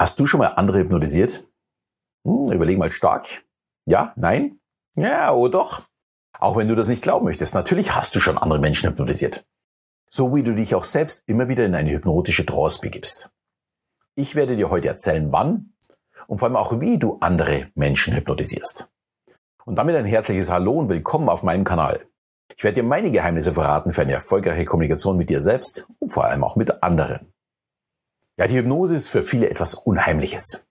Hast du schon mal andere hypnotisiert? Hm, überleg mal stark. Ja, nein? Ja, oh doch. Auch wenn du das nicht glauben möchtest, natürlich hast du schon andere Menschen hypnotisiert. So wie du dich auch selbst immer wieder in eine hypnotische Trance begibst. Ich werde dir heute erzählen, wann und vor allem auch wie du andere Menschen hypnotisierst. Und damit ein herzliches Hallo und willkommen auf meinem Kanal. Ich werde dir meine Geheimnisse verraten für eine erfolgreiche Kommunikation mit dir selbst und vor allem auch mit anderen. Ja, die Hypnose ist für viele etwas Unheimliches.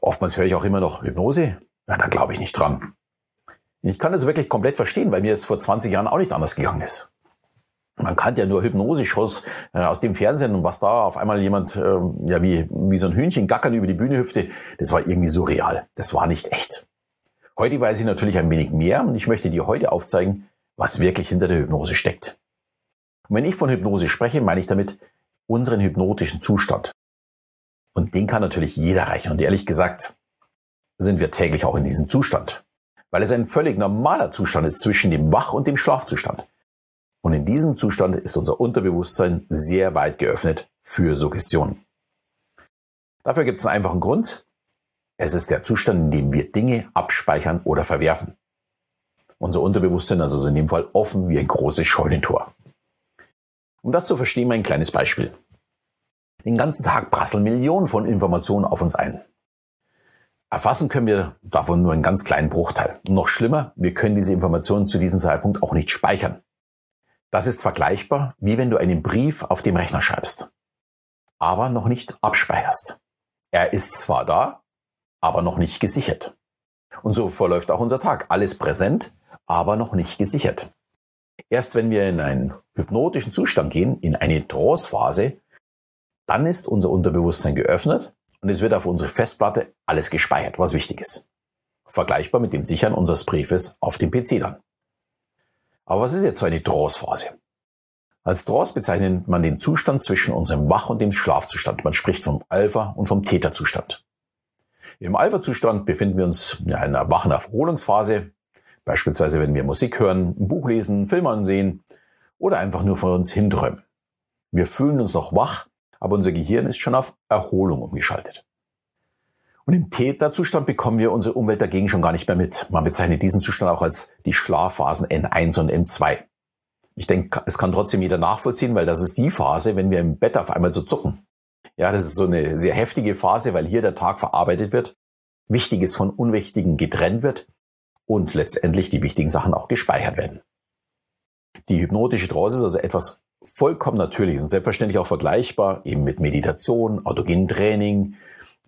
Oftmals höre ich auch immer noch Hypnose. Ja, da glaube ich nicht dran. Ich kann das wirklich komplett verstehen, weil mir es vor 20 Jahren auch nicht anders gegangen ist. Man kannte ja nur Hypnose-Shows äh, aus dem Fernsehen und was da auf einmal jemand äh, ja wie, wie so ein Hühnchen gackern über die Bühne hüpfte, das war irgendwie surreal. Das war nicht echt. Heute weiß ich natürlich ein wenig mehr und ich möchte dir heute aufzeigen, was wirklich hinter der Hypnose steckt. Und wenn ich von Hypnose spreche, meine ich damit unseren hypnotischen Zustand. Und den kann natürlich jeder erreichen. Und ehrlich gesagt, sind wir täglich auch in diesem Zustand. Weil es ein völlig normaler Zustand ist zwischen dem Wach- und dem Schlafzustand. Und in diesem Zustand ist unser Unterbewusstsein sehr weit geöffnet für Suggestionen. Dafür gibt es einen einfachen Grund. Es ist der Zustand, in dem wir Dinge abspeichern oder verwerfen. Unser Unterbewusstsein ist also in dem Fall offen wie ein großes Scheunentor. Um das zu verstehen, mein kleines Beispiel. Den ganzen Tag prasseln Millionen von Informationen auf uns ein. Erfassen können wir davon nur einen ganz kleinen Bruchteil. Und noch schlimmer, wir können diese Informationen zu diesem Zeitpunkt auch nicht speichern. Das ist vergleichbar, wie wenn du einen Brief auf dem Rechner schreibst, aber noch nicht abspeicherst. Er ist zwar da, aber noch nicht gesichert. Und so verläuft auch unser Tag. Alles präsent, aber noch nicht gesichert. Erst wenn wir in einen hypnotischen Zustand gehen, in eine Trance-Phase, dann ist unser Unterbewusstsein geöffnet und es wird auf unsere Festplatte alles gespeichert, was wichtig ist. Vergleichbar mit dem Sichern unseres Briefes auf dem PC dann. Aber was ist jetzt so eine Trance-Phase? Als Trance bezeichnet man den Zustand zwischen unserem Wach- und dem Schlafzustand. Man spricht vom Alpha- und vom Theta-Zustand. Im Alpha-Zustand befinden wir uns in einer wachen Erholungsphase, beispielsweise wenn wir Musik hören, ein Buch lesen, Film ansehen oder einfach nur vor uns hinträumen. Wir fühlen uns noch wach aber unser Gehirn ist schon auf Erholung umgeschaltet. Und im Täterzustand bekommen wir unsere Umwelt dagegen schon gar nicht mehr mit. Man bezeichnet diesen Zustand auch als die Schlafphasen N1 und N2. Ich denke, es kann trotzdem jeder nachvollziehen, weil das ist die Phase, wenn wir im Bett auf einmal so zucken. Ja, das ist so eine sehr heftige Phase, weil hier der Tag verarbeitet wird, Wichtiges von Unwichtigen getrennt wird und letztendlich die wichtigen Sachen auch gespeichert werden. Die hypnotische Trance ist also etwas vollkommen natürlich und selbstverständlich auch vergleichbar eben mit Meditation, autogenem Training,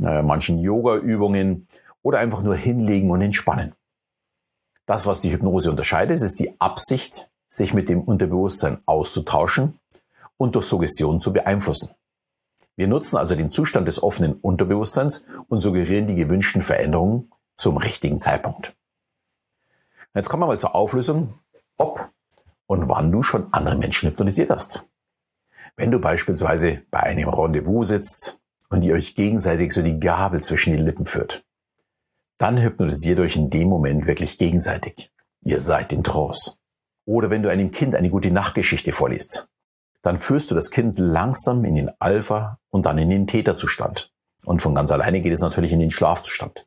äh, manchen Yoga-Übungen oder einfach nur hinlegen und entspannen. Das, was die Hypnose unterscheidet, ist die Absicht, sich mit dem Unterbewusstsein auszutauschen und durch Suggestion zu beeinflussen. Wir nutzen also den Zustand des offenen Unterbewusstseins und suggerieren die gewünschten Veränderungen zum richtigen Zeitpunkt. Jetzt kommen wir mal zur Auflösung, ob und wann du schon andere Menschen hypnotisiert hast. Wenn du beispielsweise bei einem Rendezvous sitzt und ihr euch gegenseitig so die Gabel zwischen die Lippen führt, dann hypnotisiert euch in dem Moment wirklich gegenseitig. Ihr seid in Trance. Oder wenn du einem Kind eine gute Nachtgeschichte vorliest, dann führst du das Kind langsam in den Alpha und dann in den Täterzustand. Und von ganz alleine geht es natürlich in den Schlafzustand.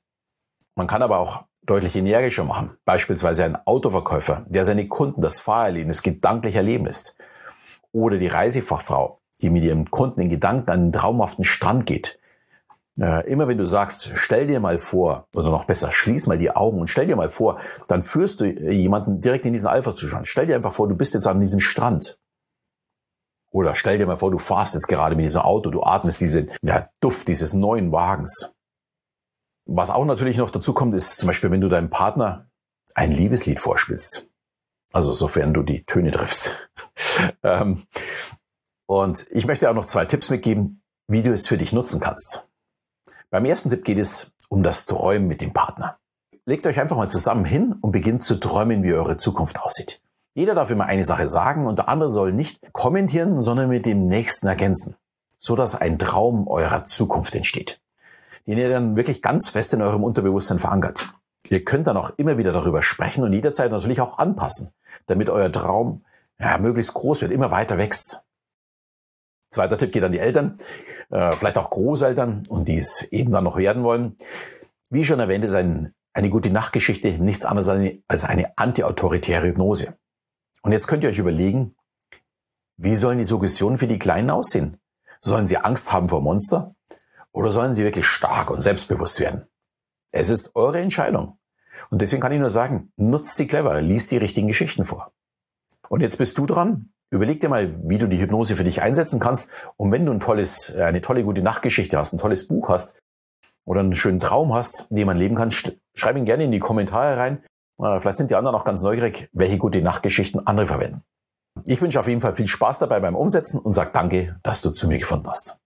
Man kann aber auch deutlich energischer machen. Beispielsweise ein Autoverkäufer, der seine Kunden das Fahrerlebnis gedanklich erleben lässt. Oder die Reisefachfrau, die mit ihrem Kunden in Gedanken an einen traumhaften Strand geht. Äh, immer wenn du sagst, stell dir mal vor, oder noch besser, schließ mal die Augen und stell dir mal vor, dann führst du jemanden direkt in diesen Alpha-Zustand. Stell dir einfach vor, du bist jetzt an diesem Strand. Oder stell dir mal vor, du fahrst jetzt gerade mit diesem Auto, du atmest diesen ja, Duft dieses neuen Wagens. Was auch natürlich noch dazu kommt, ist zum Beispiel, wenn du deinem Partner ein Liebeslied vorspielst. Also sofern du die Töne triffst. Ähm, und ich möchte auch noch zwei Tipps mitgeben, wie du es für dich nutzen kannst. Beim ersten Tipp geht es um das Träumen mit dem Partner. Legt euch einfach mal zusammen hin und beginnt zu träumen, wie eure Zukunft aussieht. Jeder darf immer eine Sache sagen und der andere soll nicht kommentieren, sondern mit dem nächsten ergänzen, so dass ein Traum eurer Zukunft entsteht den ihr dann wirklich ganz fest in eurem Unterbewusstsein verankert. Ihr könnt dann auch immer wieder darüber sprechen und jederzeit natürlich auch anpassen, damit euer Traum ja, möglichst groß wird, immer weiter wächst. Zweiter Tipp geht an die Eltern, äh, vielleicht auch Großeltern und die es eben dann noch werden wollen. Wie schon erwähnt, ist ein, eine gute Nachtgeschichte nichts anderes als eine antiautoritäre Hypnose. Und jetzt könnt ihr euch überlegen, wie sollen die Suggestionen für die Kleinen aussehen? Sollen sie Angst haben vor Monster? Oder sollen sie wirklich stark und selbstbewusst werden? Es ist eure Entscheidung. Und deswegen kann ich nur sagen, nutzt sie clever, liest die richtigen Geschichten vor. Und jetzt bist du dran. Überleg dir mal, wie du die Hypnose für dich einsetzen kannst. Und wenn du ein tolles, äh, eine tolle gute Nachtgeschichte hast, ein tolles Buch hast oder einen schönen Traum hast, den man leben kann, schreib ihn gerne in die Kommentare rein. Äh, vielleicht sind die anderen auch ganz neugierig, welche gute Nachtgeschichten andere verwenden. Ich wünsche auf jeden Fall viel Spaß dabei beim Umsetzen und sag danke, dass du zu mir gefunden hast.